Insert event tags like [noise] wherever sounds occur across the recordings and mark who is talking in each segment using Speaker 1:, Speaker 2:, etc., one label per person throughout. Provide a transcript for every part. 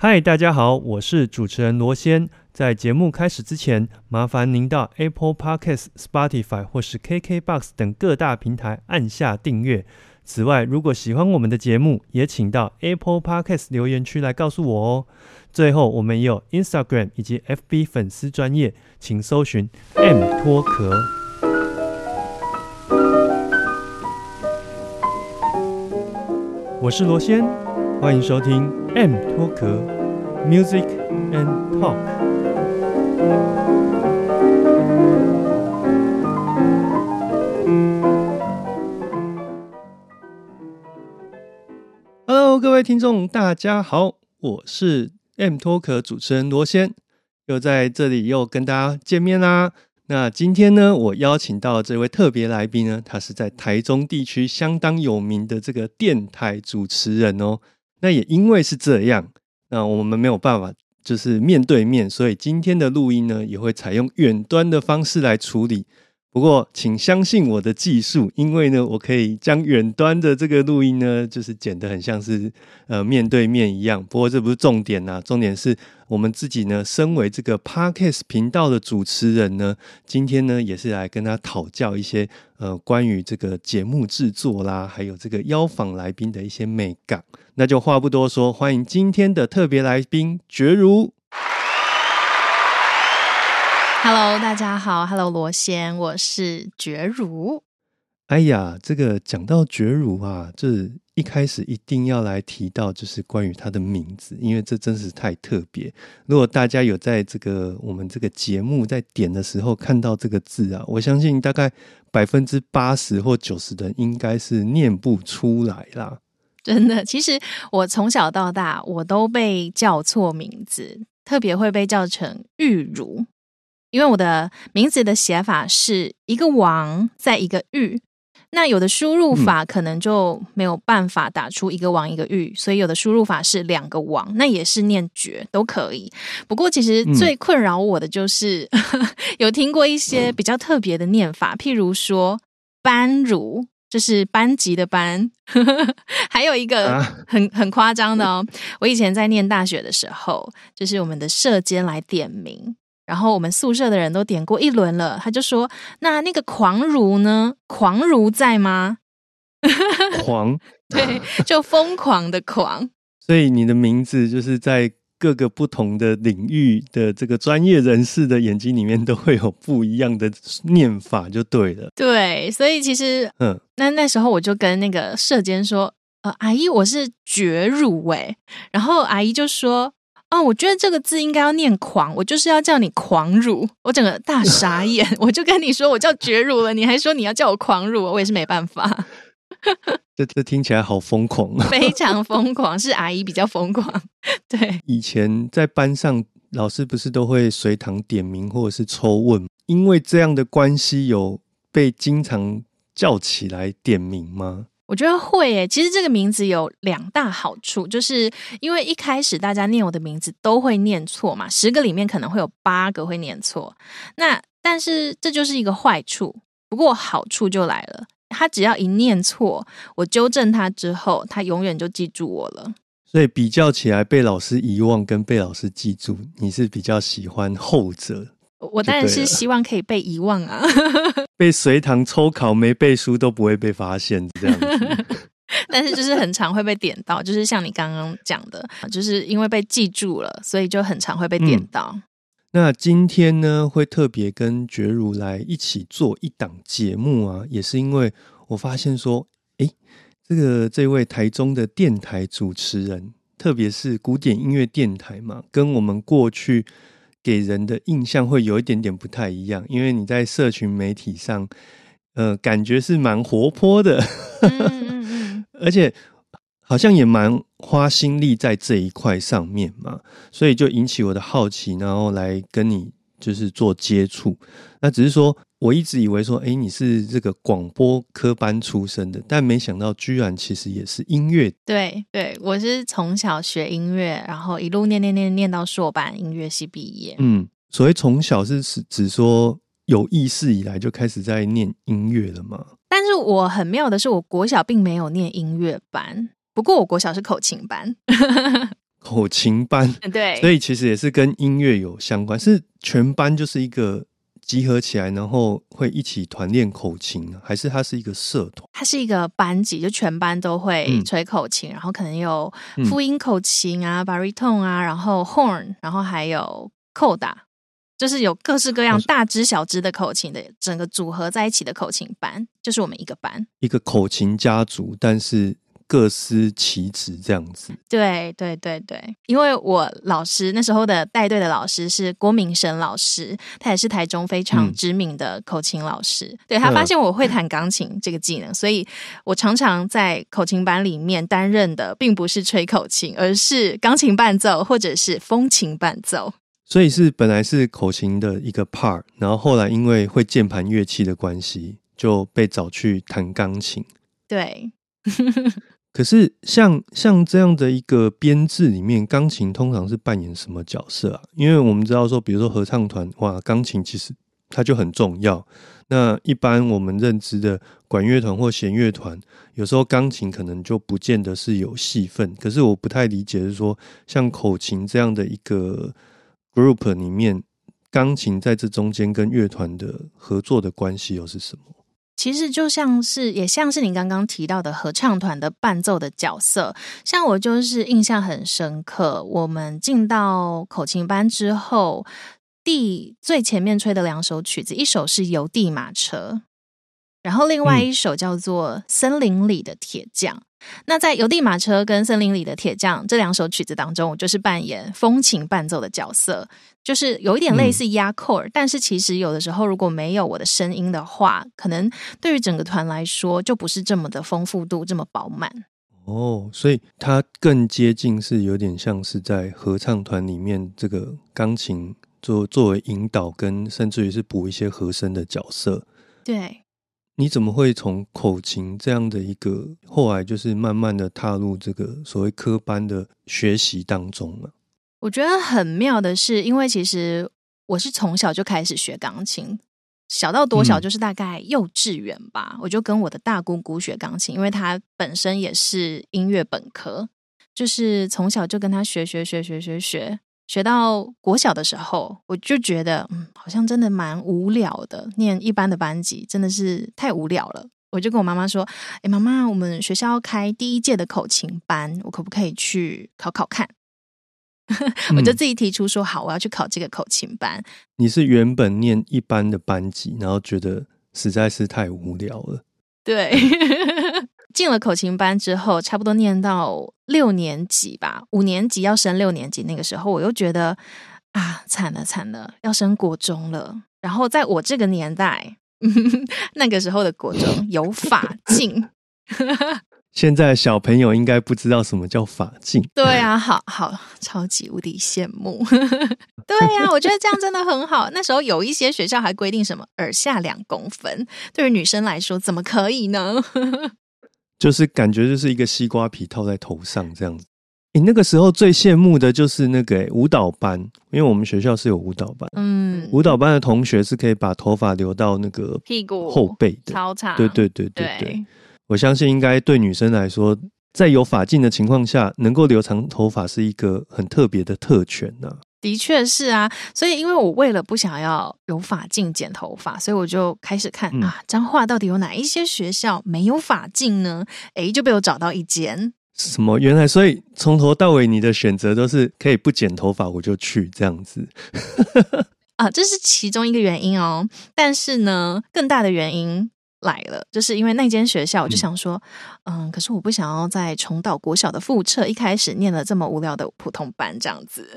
Speaker 1: 嗨，大家好，我是主持人罗先。在节目开始之前，麻烦您到 Apple Podcast、Spotify 或是 KKBox 等各大平台按下订阅。此外，如果喜欢我们的节目，也请到 Apple Podcast 留言区来告诉我哦。最后，我们也有 Instagram 以及 FB 粉丝专业，请搜寻 M 脱壳。我是罗先，欢迎收听 M 脱壳 Music and Talk。Hello，各位听众，大家好，我是 M 脱壳主持人罗先，又在这里又跟大家见面啦。那今天呢，我邀请到这位特别来宾呢，他是在台中地区相当有名的这个电台主持人哦。那也因为是这样，那我们没有办法就是面对面，所以今天的录音呢，也会采用远端的方式来处理。不过，请相信我的技术，因为呢，我可以将远端的这个录音呢，就是剪得很像是呃面对面一样。不过这不是重点呐，重点是我们自己呢，身为这个 Podcast 频道的主持人呢，今天呢也是来跟他讨教一些呃关于这个节目制作啦，还有这个邀访来宾的一些美感。那就话不多说，欢迎今天的特别来宾绝如。
Speaker 2: Hello，大家好，Hello 罗先，我是觉如。
Speaker 1: 哎呀，这个讲到觉如啊，这一开始一定要来提到，就是关于他的名字，因为这真是太特别。如果大家有在这个我们这个节目在点的时候看到这个字啊，我相信大概百分之八十或九十的人应该是念不出来啦。
Speaker 2: 真的，其实我从小到大我都被叫错名字，特别会被叫成玉如。因为我的名字的写法是一个王在一个玉，那有的输入法可能就没有办法打出一个王一个玉，所以有的输入法是两个王，那也是念绝都可以。不过其实最困扰我的就是 [laughs] 有听过一些比较特别的念法，譬如说班如，就是班级的班，[laughs] 还有一个很很夸张的哦。我以前在念大学的时候，就是我们的社监来点名。然后我们宿舍的人都点过一轮了，他就说：“那那个狂如呢？狂如在吗？”
Speaker 1: 狂 [laughs]
Speaker 2: 对，就疯狂的狂。
Speaker 1: 所以你的名字就是在各个不同的领域的这个专业人士的眼睛里面都会有不一样的念法，就对了。
Speaker 2: 对，所以其实嗯，那那时候我就跟那个社监说：“呃，阿姨，我是绝乳哎。”然后阿姨就说。哦，我觉得这个字应该要念“狂”，我就是要叫你“狂乳”，我整个大傻 [laughs] 眼。我就跟你说，我叫绝乳了，你还说你要叫我“狂乳”，我也是没办法。[laughs]
Speaker 1: 这这听起来好疯狂啊！[laughs]
Speaker 2: 非常疯狂，是阿姨比较疯狂。对，
Speaker 1: 以前在班上，老师不是都会随堂点名或者是抽问，因为这样的关系，有被经常叫起来点名吗？
Speaker 2: 我觉得会诶，其实这个名字有两大好处，就是因为一开始大家念我的名字都会念错嘛，十个里面可能会有八个会念错。那但是这就是一个坏处，不过好处就来了，他只要一念错，我纠正他之后，他永远就记住我了。
Speaker 1: 所以比较起来，被老师遗忘跟被老师记住，你是比较喜欢后者。
Speaker 2: 我当然是希望可以被遗忘啊，[laughs]
Speaker 1: 被随堂抽考没背书都不会被发现这样子。[laughs]
Speaker 2: 但是就是很常会被点到，就是像你刚刚讲的，就是因为被记住了，所以就很常会被点到。
Speaker 1: 那今天呢，会特别跟觉如来一起做一档节目啊，也是因为我发现说，哎，这个这位台中的电台主持人，特别是古典音乐电台嘛，跟我们过去。给人的印象会有一点点不太一样，因为你在社群媒体上，呃，感觉是蛮活泼的，[laughs] 而且好像也蛮花心力在这一块上面嘛，所以就引起我的好奇，然后来跟你就是做接触。那只是说。我一直以为说，哎，你是这个广播科班出身的，但没想到居然其实也是音乐。
Speaker 2: 对对，我是从小学音乐，然后一路念念念念到硕班音乐系毕业。
Speaker 1: 嗯，所谓从小是指指说有意识以来就开始在念音乐了吗？
Speaker 2: 但是我很妙的是，我国小并没有念音乐班，不过我国小是口琴班。
Speaker 1: 口琴班，
Speaker 2: 对，[laughs]
Speaker 1: 所以其实也是跟音乐有相关，是全班就是一个集合起来，然后会一起团练口琴呢，还是它是一个社团？
Speaker 2: 它是一个班级，就全班都会
Speaker 1: 嗯。
Speaker 2: 吹口琴，然后可能有
Speaker 1: 嗯。
Speaker 2: 复音口琴啊、baritone 啊，然后 horn，然后还有 coda，就是有各式各样
Speaker 1: 哦
Speaker 2: 大支小支的口琴的整个组合在一起的口琴班，就是我们一个班。
Speaker 1: 一个口琴家族，但是各司其职这样子。
Speaker 2: 对对对对，因为我老师那时候的带队的老师是郭明生老师，他也是台中非常
Speaker 1: 嗯
Speaker 2: 知名的口琴老师。对他发
Speaker 1: 嗯
Speaker 2: 现我会弹钢琴这个技能，所以我常常在口琴班里面担任的并不是吹口琴，而是钢琴伴奏或者是风琴伴奏。
Speaker 1: 所以是本来是口琴的一个 part，然后后来因为会键盘乐器的关系，就被找去弹钢琴。
Speaker 2: 对，[laughs]
Speaker 1: 可是像像这样的一个编制里面，钢琴通常是扮演什么角色啊？因为我们知道说，比如说合唱团，哇，钢琴其实它就很重要。那一般我们认知的管乐团或弦乐团，有时候钢琴可能就不见得是有戏份。可是我不太理解，是说像口琴这样的一个 group 里面，钢琴在这中间跟乐团的合作的关系又是什么？
Speaker 2: 其实就像是，也像是你刚刚提到的合唱团的伴奏的角色。像我就是印象很深刻，我们进到口琴班之后，第最前面吹的两首曲子，一首是《邮递马车》，然后另外一首叫做《森林里的铁匠》。那在《邮递马车》跟《森林里的铁匠》这两首曲子当中，我就是扮演风琴伴奏的角色，就是有一点类似压扣儿，但是其实有的时候如果没有我的声音的话，可能对于整个团来说就不是这么的丰富度这么饱满。
Speaker 1: 哦，所以它更接近是有点像是在合唱团里面这个钢琴作作为引导跟甚至于是补一些和声的角色。
Speaker 2: 对，
Speaker 1: 你怎么会从口琴这样的一个后来就是慢慢的踏入这个所谓科班的学习当中呢、
Speaker 2: 我觉得很妙的是，因为其实我是从小就开始学钢琴，小到多小
Speaker 1: 嗯
Speaker 2: 就是大概幼稚园吧，我就跟我的大姑姑学钢琴，因为她本身也是音乐本科，就是从小就跟她学学学学学学。学到国小的时候，我就觉得，嗯，好像真的蛮无聊的。念一般的班级真的是太无聊了。我就跟我妈妈说：“哎，妈妈，我们学校要开第一届的口琴班，我可不可以去考考看？”我就
Speaker 1: 嗯
Speaker 2: 自己提出说好，我要去考这个口琴班。
Speaker 1: 你是原本念一般的班级，然后觉得实在是太无聊了。
Speaker 2: 对，[laughs] 进了口琴班之后，差不多念到六年级吧，五年级要升六年级，那个时候我又觉得啊，惨了惨了，要升国中了。然后在我这个年代，[laughs] 那个时候的国中有法镜。[laughs]
Speaker 1: 现在小朋友应该不知道什么叫法镜，
Speaker 2: 对啊，好好，超级无敌羡慕。[laughs] 对呀、我觉得这样真的很好。那时候有一些学校还规定什么耳下两公分，对于女生来说怎么可以呢？[laughs]
Speaker 1: 就是感觉就是一个西瓜皮套在头上这样子。你那个时候最羡慕的就是那个、欸舞蹈班，因为我们学校是有舞蹈班，
Speaker 2: 嗯，
Speaker 1: 舞蹈班的同学是可以把头发留到那个
Speaker 2: 屁股
Speaker 1: 后背的。
Speaker 2: 超长，
Speaker 1: 对对对对
Speaker 2: 对
Speaker 1: 对，我相信应该对女生来说，在有发镜的情况下，能够留长头发是一个很特别的特权呐、
Speaker 2: 的确是啊。所以因为我为了不想要有发镜剪头发，所以我就开始看、
Speaker 1: 嗯
Speaker 2: 啊，彰化到底有哪一些学校没有发镜呢？诶，就被我找到一间。
Speaker 1: 什么？原来所以从头到尾你的选择都是可以不剪头发我就去这样子。[laughs]
Speaker 2: 啊，这是其中一个原因哦。但是呢，更大的原因来了，就是因为那间学校，我就想说，嗯可是我不想要再重蹈国小的覆辙，一开始念了这么无聊的普通班这样子，[laughs]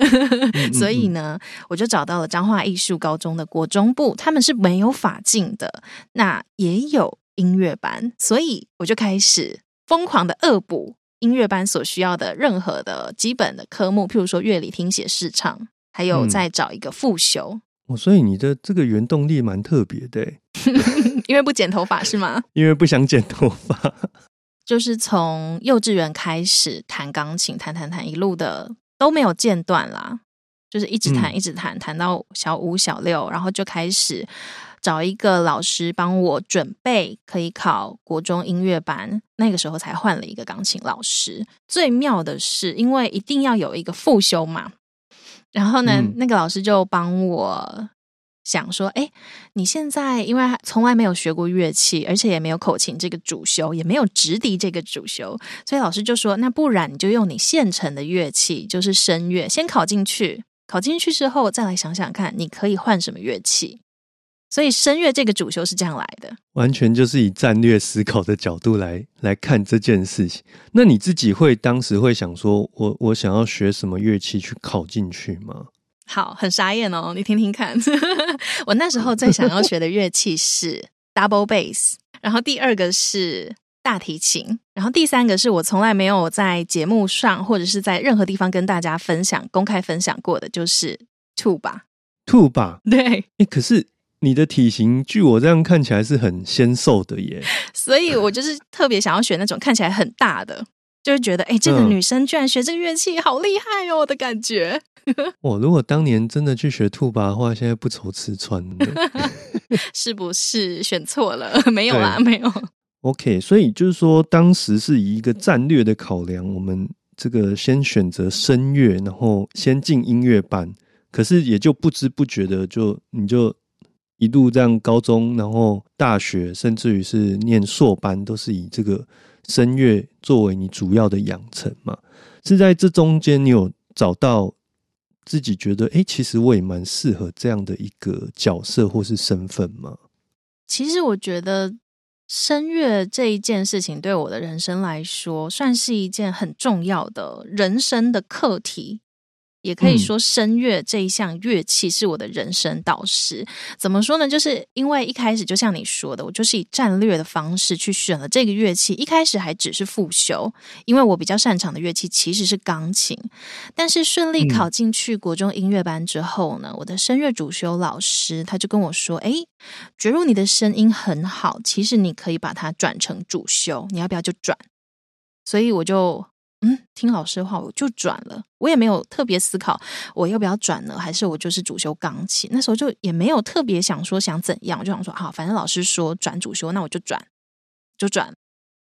Speaker 1: 嗯。
Speaker 2: 所以呢，我就找到了彰化艺术高中的国中部，他们是没有法镜的，那也有音乐班，所以我就开始疯狂的恶补音乐班所需要的任何的基本的科目，譬如说乐理、听写、视唱，还有
Speaker 1: 嗯。
Speaker 2: 再找一个复修。
Speaker 1: 哦，所以你的这个原动力蛮特别的欸，[laughs]
Speaker 2: 因为不剪头发是吗？[laughs]
Speaker 1: 因为不想剪头发。[laughs]
Speaker 2: 就是从幼稚园开始弹钢琴，弹弹弹，一路的都没有间断啦，就是一直弹
Speaker 1: 嗯
Speaker 2: 一直弹，弹到小五、小六，然后就开始找一个老师帮我准备可以考国中音乐班。那个时候才换了一个钢琴老师。最妙的是，因为一定要有一个复修嘛，然后呢，那个老师就帮我。想说，哎，你现在因为从来没有学过乐器，而且也没有口琴这个主修，也没有直笛这个主修，所以老师就说，那不然你就用你现成的乐器，就是声乐，先考进去。考进去之后，再来想想看，你可以换什么乐器。所以声乐这个主修是这样来的，
Speaker 1: 完全就是以战略思考的角度来来看这件事情。那你自己会当时会想说，我我想要学什么乐器去考进去吗？
Speaker 2: 好，很傻眼哦！你听听看，[laughs] 我那时候最想要学的乐器是 double bass，然后第二个是大提琴，然后第三个是我从来没有在节目上或者是在任何地方跟大家分享、公开分享过的，就是 tuba。
Speaker 1: tuba，[laughs]
Speaker 2: 对。
Speaker 1: 哎，可是你的体型，据我这样看起来是很纤瘦的耶，
Speaker 2: 所以我就是特别想要选那种看起来很大的，就是觉得哎，这个女生居然学这个乐器，好厉害哦的感觉。[laughs]
Speaker 1: 我如果当年真的去学兔吧的话，现在不愁吃穿 [laughs]
Speaker 2: 是不是选错了？没有啊，没有。
Speaker 1: OK，所以就是说，当时是以一个战略的考量，我们这个先选择声乐，然后先进音乐班。可是也就不知不觉的，就你就一路这样，高中，然后大学，甚至于是念硕班，都是以这个声乐作为你主要的养成嘛。是在这中间，你有找到？自己觉得，哎，其实我也蛮适合这样的一个角色或是身份吗？
Speaker 2: 其实我觉得声乐这一件事情，对我的人生来说，算是一件很重要的人生的课题。也可以说，声乐这一项乐器是我的人生导师。怎么说呢？就是因为一开始就像你说的，我就是以战略的方式去选了这个乐器。一开始还只是复修，因为我比较擅长的乐器其实是钢琴。但是顺利考进去国中音乐班之后呢，我的声乐主修老师他就跟我说：“哎，觉如你的声音很好，其实你可以把它转成主修，你要不要就转？”所以我就。嗯，听老师的话，我就转了。我也没有特别思考我要不要转呢，还是我就是主修钢琴。那时候就也没有特别想说想怎样，我就想说好，反正老师说转主修，那我就转，就转。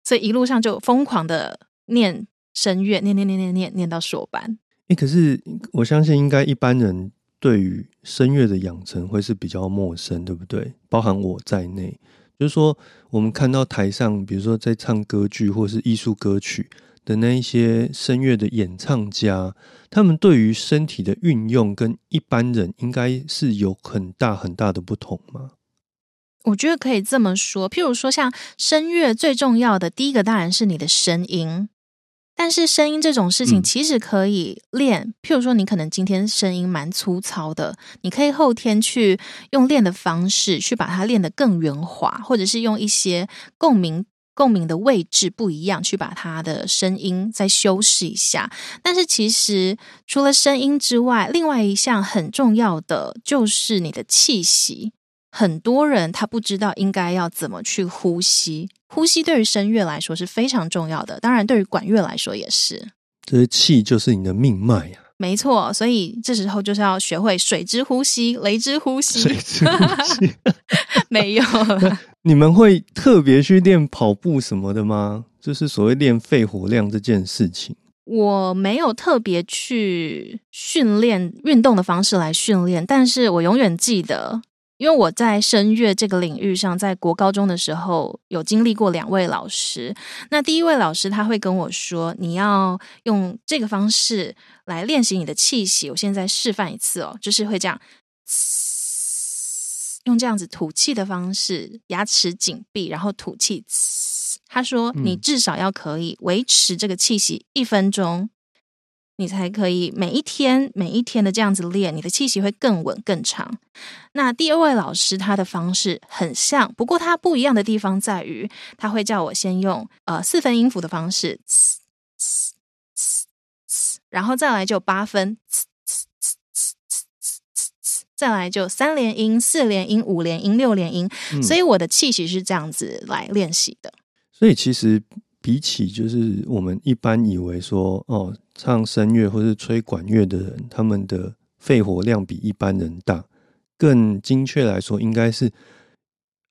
Speaker 2: 所以一路上就疯狂的念声乐，念念念念念念到硕班。
Speaker 1: 哎，可是我相信应该一般人对于声乐的养成会是比较陌生，对不对？包含我在内，就是说我们看到台上，比如说在唱歌剧或是艺术歌曲。的那一些声乐的演唱家，他们对于身体的运用跟一般人应该是有很大很大的不同吗？
Speaker 2: 我觉得可以这么说，譬如说，像声乐最重要的第一个当然是你的声音，但是声音这种事情其实可以练。譬如说，你可能今天声音蛮粗糙的，你可以后天去用练的方式去把它练得更圆滑，或者是用一些共鸣。共鸣的位置不一样，去把它的声音再修饰一下。但是其实除了声音之外，另外一项很重要的就是你的气息。很多人他不知道应该要怎么去呼吸，呼吸对于声乐来说是非常重要的，当然对于管乐来说也是。
Speaker 1: 这些气就是你的命脉呀。
Speaker 2: 没错，所以这时候就是要学会水之呼吸、雷之呼吸。
Speaker 1: 水之呼吸 [laughs]
Speaker 2: 没有。
Speaker 1: 你们会特别去练跑步什么的吗？就是所谓练肺活量这件事情。
Speaker 2: 我没有特别去训练运动的方式来训练，但是我永远记得。因为我在声乐这个领域上，在国高中的时候有经历过两位老师。那第一位老师他会跟我说：“你要用这个方式来练习你的气息。”我现在示范一次哦，就是会这样，用这样子吐气的方式，牙齿紧闭，然后吐气。他说：“你至少要可以维持这个气息一分钟。”你才可以每一天每一天的这样子练，你的气息会更稳更长。那第二位老师他的方式很像，不过他不一样的地方在于，他会叫我先用呃四分音符的方式，然后再来就八分，再来就三连音、四连音、五连音、六连音。所以我的气息是这样子来练习的。
Speaker 1: 所以其实比起就是我们一般以为说哦。唱声乐或是吹管乐的人，他们的肺活量比一般人大。更精确来说，应该是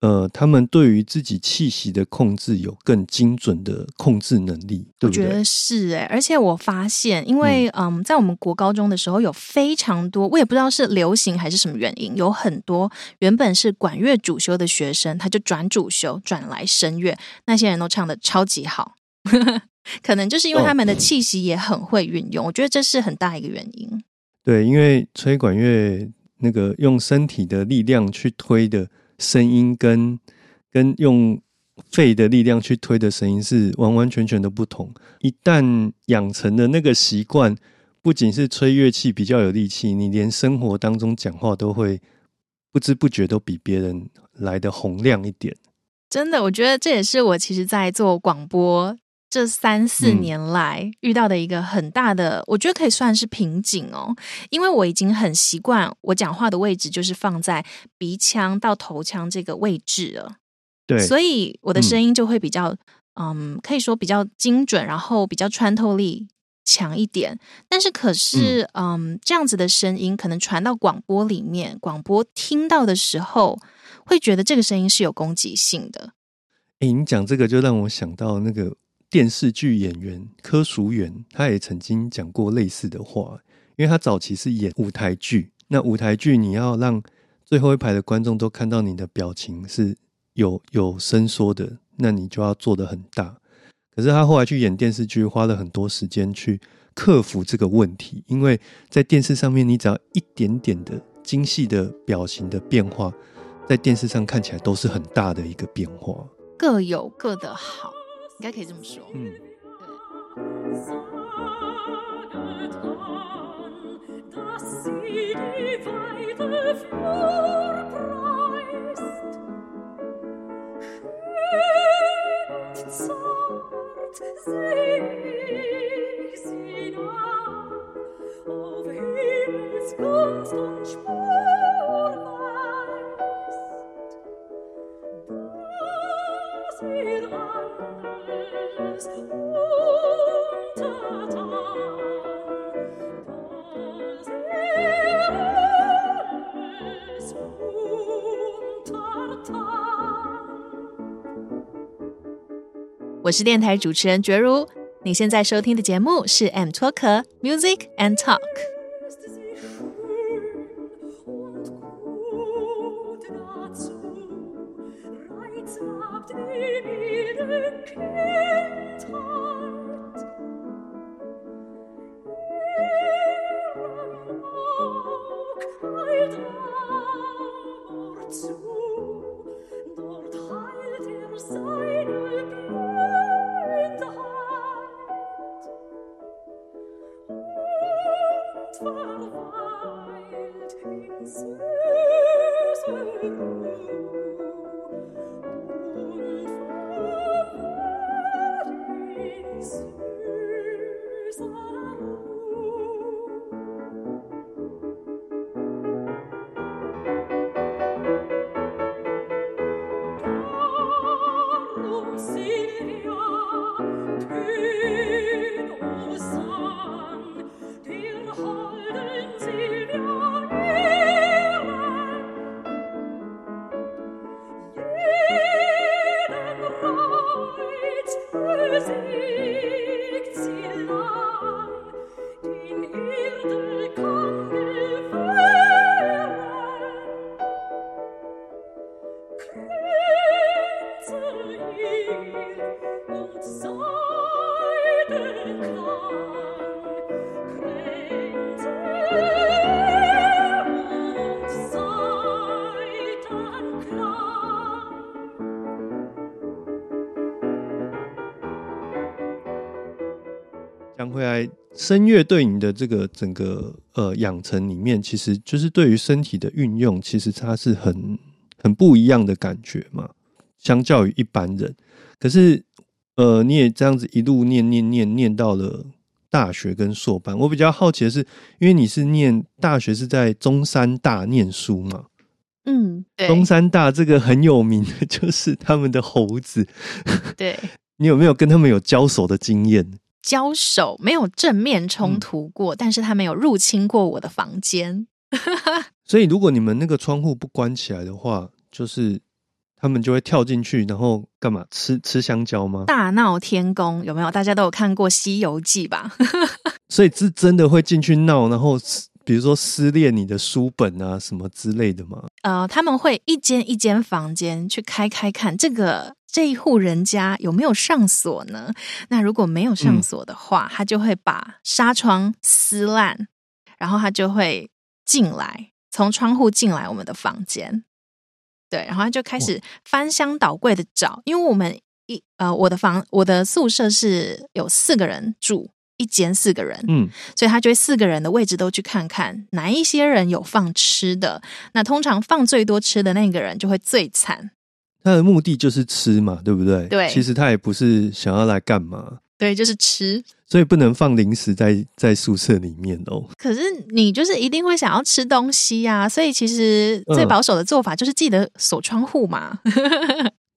Speaker 1: 呃，他们对于自己气息的控制有更精准的控制能力，对不对？
Speaker 2: 我觉得是哎、而且我发现，因为嗯在我们国高中的时候，有非常多，我也不知道是流行还是什么原因，有很多原本是管乐主修的学生，他就转主修，转来声乐，那些人都唱的超级好。[laughs] 可能就是因为他们的气息也很会运用，我觉得这是很大一个原因。
Speaker 1: 对，因为吹管乐那个用身体的力量去推的声音跟，跟用肺的力量去推的声音是完完全全的不同。一旦养成的那个习惯，不仅是吹乐器比较有力气，你连生活当中讲话都会不知不觉都比别人来的洪亮一点。
Speaker 2: 真的，我觉得这也是我其实，在做广播这三四
Speaker 1: 嗯
Speaker 2: 年来遇到的一个很大的，我觉得可以算是瓶颈哦。因为我已经很习惯我讲话的位置就是放在鼻腔到头腔这个位置了，
Speaker 1: 对，
Speaker 2: 所以我的声音就会比较，嗯可以说比较精准，然后比较穿透力强一点。但是可是，嗯这样子的声音可能传到广播里面，广播听到的时候，会觉得这个声音是有攻击性的。
Speaker 1: 哎、你讲这个就让我想到那个电视剧演员柯淑媛，他也曾经讲过类似的话。因为他早期是演舞台剧，那舞台剧你要让最后一排的观众都看到你的表情是有有伸缩的，那你就要做的很大。可是他后来去演电视剧，花了很多时间去克服这个问题，因为在电视上面，你只要一点点的精细的表情的变化，在电视上看起来都是很大的一个变化。
Speaker 2: 各有各的好，应该可以这么说。我是电台主持人觉如，你现在收听的节目是 M Talk Music and Talk。
Speaker 1: Sim. 声乐对你的这个整个呃养成里面，其实就是对于身体的运用，其实它是很很不一样的感觉嘛，相较于一般人。可是呃，你也这样子一路念念念念到了大学跟硕班。我比较好奇的是，因为你是念大学是在中山大念书嘛，
Speaker 2: 嗯，对
Speaker 1: 中山大这个很有名的 [laughs] 就是他们的猴子，
Speaker 2: 对，[laughs]
Speaker 1: 你有没有跟他们有交手的经验？
Speaker 2: 交手没有正面冲突过，但是他没有入侵过我的房间。[laughs]
Speaker 1: 所以，如果你们那个窗户不关起来的话，就是他们就会跳进去，然后干嘛？吃吃香蕉吗？
Speaker 2: 大闹天宫有没有？大家都有看过《西游记》吧？[laughs]
Speaker 1: 所以是真的会进去闹，然后比如说撕裂你的书本啊什么之类的吗？
Speaker 2: 呃，他们会一间一间房间去开开看，这个这一户人家有没有上锁呢？那如果没有上锁的话，他就会把纱窗撕烂，然后他就会进来，从窗户进来我们的房间。对，然后他就开始翻箱倒柜的找，因为我们一呃，我的房我的宿舍是有四个人住，一间四个人，
Speaker 1: 嗯，
Speaker 2: 所以他就会四个人的位置都去看看哪一些人有放吃的。那通常放最多吃的那个人就会最惨。
Speaker 1: 他的目的就是吃嘛，对不对？
Speaker 2: 对
Speaker 1: 其实他也不是想要来干嘛，
Speaker 2: 对，就是吃。
Speaker 1: 所以不能放零食在在宿舍里面哦。
Speaker 2: 可是你就是一定会想要吃东西呀、所以其实最
Speaker 1: 嗯
Speaker 2: 保守的做法就是记得锁窗户嘛。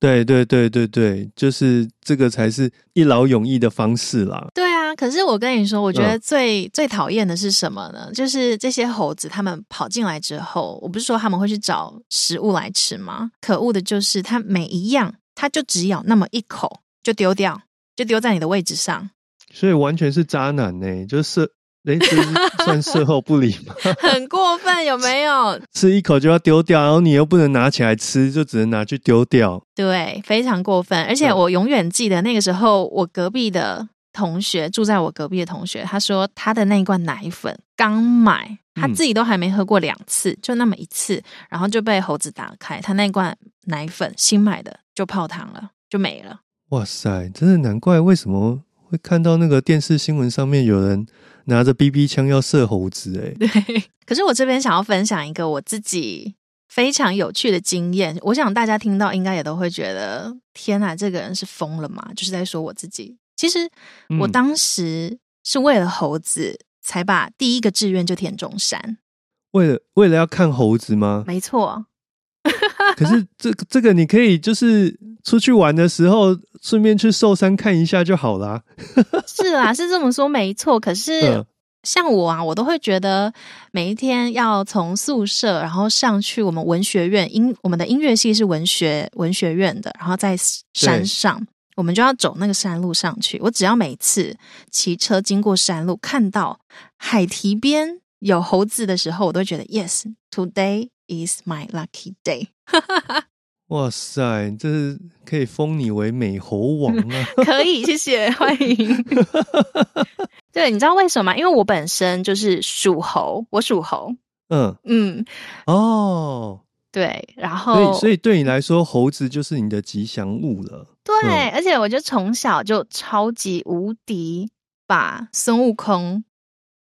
Speaker 1: 对对对对对，就是这个才是一劳永逸的方式啦。
Speaker 2: 对啊，可是我跟你说，我觉得
Speaker 1: 嗯
Speaker 2: 最、最讨厌的是什么呢？就是这些猴子，他们跑进来之后，我不是说他们会去找食物来吃吗？可恶的就是它每一样，它就只咬那么一口就丢掉，就丢在你的位置上，
Speaker 1: 所以完全是渣男呢、就是事，哎，这是 [laughs] 算事后不理吗？[laughs]
Speaker 2: 很过分，有没有？
Speaker 1: 吃一口就要丢掉，然后你又不能拿起来吃，就只能拿去丢掉。
Speaker 2: 对，非常过分。而且
Speaker 1: 嗯
Speaker 2: 我永远记得那个时候，我隔壁的同学住在我隔壁的同学，他说他的那一罐奶粉刚买，他
Speaker 1: 嗯
Speaker 2: 自己都还没喝过两次，就那么一次，然后就被猴子打开，他那罐奶粉新买的就泡汤了，就没了。
Speaker 1: 哇塞，真的难怪为什么会看到那个电视新闻上面有人拿着 BB 枪要射猴子、欸，
Speaker 2: 对，[laughs] 可是我这边想要分享一个我自己非常有趣的经验，我想大家听到应该也都会觉得，天哪，这个人是疯了吗？就是在说我自己。其实我
Speaker 1: 嗯
Speaker 2: 当时是为了猴子才把第一个志愿就填中山，
Speaker 1: 为了为了要看猴子吗？
Speaker 2: 没错，[laughs]
Speaker 1: 可是这个这个你可以就是出去玩的时候顺便去寿山看一下就好啦。[laughs]
Speaker 2: 是啦，是这么说没错。可是
Speaker 1: 嗯
Speaker 2: 像我啊，我都会觉得每一天要从宿舍，然后上去我们文学院音，我们的音乐系是文学文学院的，然后在山上，我们就要走那个山路上去。我只要每次骑车经过山路，看到海堤边有猴子的时候，我都会觉得 yes，today is my lucky day。[laughs]
Speaker 1: 哇塞，这是可以封你为美猴王啊！[laughs]
Speaker 2: 可以，谢谢，[laughs] 欢迎。[laughs] 对，你知道为什么吗？因为我本身就是属猴，我属猴，
Speaker 1: 嗯，
Speaker 2: 嗯，
Speaker 1: 哦，
Speaker 2: 对，然
Speaker 1: 所以
Speaker 2: 后
Speaker 1: 所以对你来说，猴子就是你的吉祥物了。
Speaker 2: 对，
Speaker 1: 嗯
Speaker 2: 而且我就从小就超级无敌把孙悟空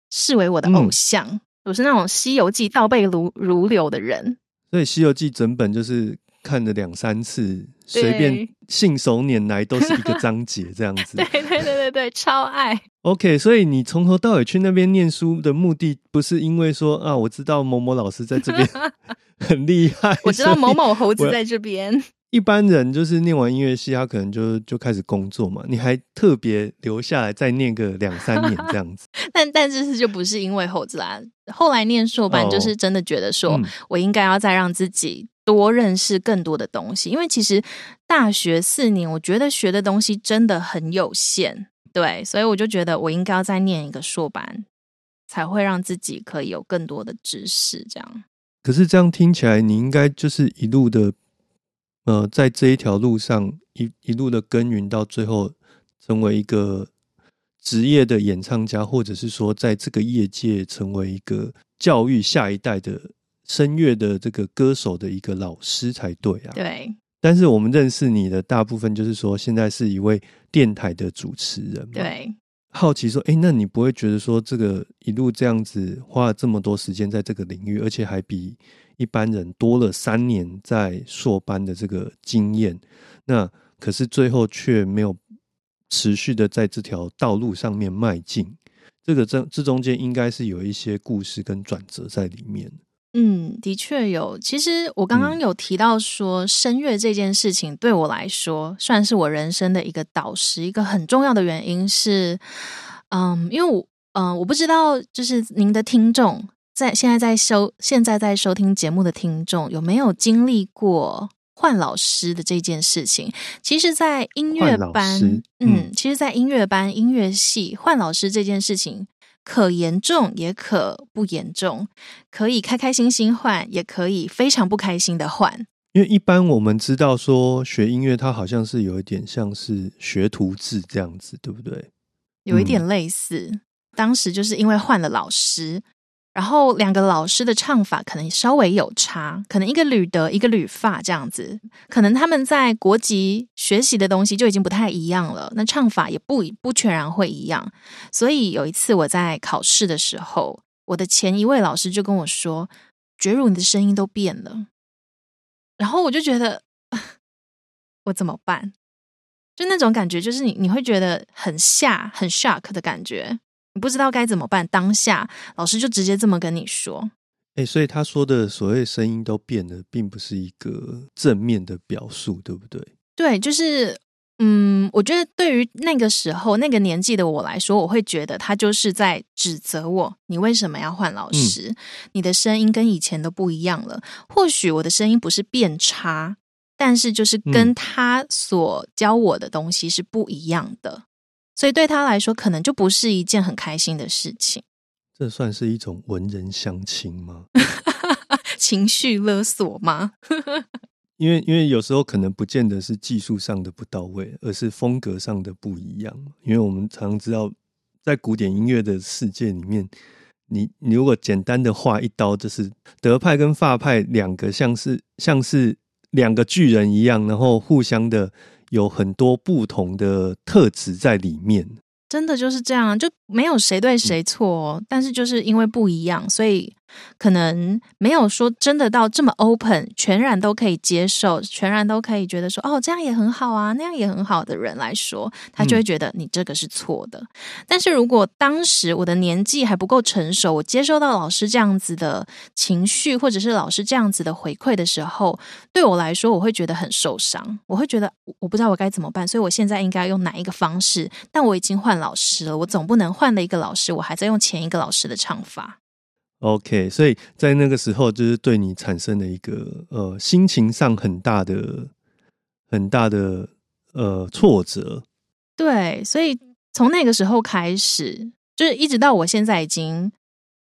Speaker 2: 视为我的偶
Speaker 1: 嗯
Speaker 2: 像，我是那种《西游记》倒背如如流的人。
Speaker 1: 所以《西游记》整本就是看了两三次，随便信手拈来都是一个章节这样子 [laughs]
Speaker 2: 对。对对对对，超爱。
Speaker 1: OK，所以你从头到尾去那边念书的目的，不是因为说啊，我知道某某老师在这边 [laughs] 很厉害，
Speaker 2: 我知道某某猴子在这边，
Speaker 1: 一般人就是念完音乐系，他可能就就开始工作嘛。你还特别留下来再念个两三年这样子，[laughs]
Speaker 2: 但但这次就不是因为猴子啦。后来念硕班，
Speaker 1: 哦
Speaker 2: 就是真的觉得说，
Speaker 1: 嗯
Speaker 2: 我应该要再让自己多认识更多的东西，因为其实大学四年，我觉得学的东西真的很有限，对，所以我就觉得我应该要再念一个硕班，才会让自己可以有更多的知识，这样。
Speaker 1: 可是这样听起来，你应该就是一路的，呃，在这一条路上一一路的耕耘，到最后成为一个职业的演唱家，或者是说在这个业界成为一个教育下一代的声乐的这个歌手的一个老师才对啊。
Speaker 2: 对
Speaker 1: 但是我们认识你的大部分就是说，现在是一位电台的主持人嘛。
Speaker 2: 对，
Speaker 1: 好奇说，哎、那你不会觉得说这个一路这样子花了这么多时间在这个领域，而且还比一般人多了三年在硕班的这个经验，那可是最后却没有持续的在这条道路上面迈进，这个这这中间应该是有一些故事跟转折在里面。
Speaker 2: 嗯，的确有。其实我刚刚
Speaker 1: 嗯
Speaker 2: 有提到说，声乐这件事情对我来说，算是我人生的一个导师。一个很重要的原因是，嗯，因为我，嗯、我不知道，就是您的听众在现在在收现在在收听节目的听众有没有经历过换老师的这件事情。其实，在音乐班，
Speaker 1: 嗯
Speaker 2: 嗯，其实，在音乐班、音乐系换老师这件事情，可严重也可不严重，可以开开心心换，也可以非常不开心的换。
Speaker 1: 因为一般我们知道说学音乐，它好像是有一点像是学徒制这样子，对不对？
Speaker 2: 有一点类似。当时就是因为换了老师，然后两个老师的唱法可能稍微有差，可能一个吕德，一个吕发这样子，可能他们在国籍学习的东西就已经不太一样了，那唱法也不不全然会一样。所以有一次我在考试的时候，我的前一位老师就跟我说：“觉如你的声音都变了。”然后我就觉得 [laughs] 我怎么办？就那种感觉，就是你你会觉得很吓、很 shock 的感觉，你不知道该怎么办。当下老师就直接这么跟你说，
Speaker 1: 哎、所以他说的所谓声音都变了，并不是一个正面的表述，对不对？
Speaker 2: 对，就是嗯，我觉得对于那个时候那个年纪的我来说，我会觉得他就是在指责我，你为什么要换老师？你的声音跟以前都不一样了。或许我的声音不是变差，但是就是跟
Speaker 1: 嗯
Speaker 2: 他所教我的东西是不一样的，所以对他来说，可能就不是一件很开心的事情。
Speaker 1: 这算是一种文人相亲吗？[laughs]
Speaker 2: 情绪勒索吗？[laughs]
Speaker 1: 因为因为有时候可能不见得是技术上的不到位，而是风格上的不一样。因为我们常知道，在古典音乐的世界里面，你你如果简单的画一刀，就是德派跟法派两个像是像是两个巨人一样，然后互相的有很多不同的特质在里面。
Speaker 2: 真的就是这样，就没有谁对谁错、哦，但是就是因为不一样，所以可能没有说真的到这么 open，全然都可以接受，全然都可以觉得说哦这样也很好啊，那样也很好的人来说，他就会觉得你这个是错的。但是如果当时我的年纪还不够成熟，我接收到老师这样子的情绪，或者是老师这样子的回馈的时候，对我来说，我会觉得很受伤，我会觉得我我不知道我该怎么办，所以我现在应该用哪一个方式？但我已经换老师了，我总不能换了一个老师，我还在用前一个老师的唱法。
Speaker 1: OK，所以在那个时候，就是对你产生了一个呃心情上很大的、很大的呃挫折。
Speaker 2: 对，所以从那个时候开始，就是一直到我现在已经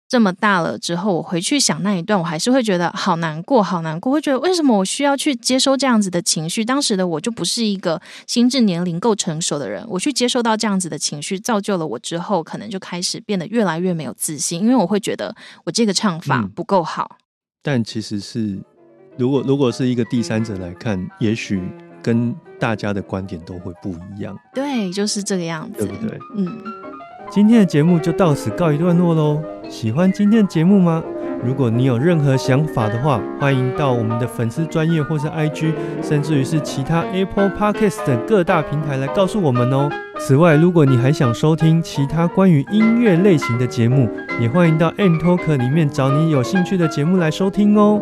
Speaker 2: 这么大了之后，我回去想那一段，我还是会觉得好难过，好难过，会觉得为什么我需要去接收这样子的情绪？当时的我就不是一个心智年龄够成熟的人，我去接受到这样子的情绪，造就了我之后可能就开始变得越来越没有自信，因为我会觉得我这个唱法
Speaker 1: 嗯
Speaker 2: 不够好。
Speaker 1: 但其实是，如果如果是一个第三者来看，也许跟大家的观点都会不一样，
Speaker 2: 对，就是这个样子，
Speaker 1: 对不对？
Speaker 2: 嗯。
Speaker 1: 今天的节目就到此告一段落喽。喜欢今天的节目吗？如果你有任何想法的话，欢迎到我们的粉丝专业或是 IG，甚至于是其他 Apple Podcast 等各大平台来告诉我们哦。此外，如果你还想收听其他关于音乐类型的节目，也欢迎到 M Talk 里面找你有兴趣的节目来收听哦。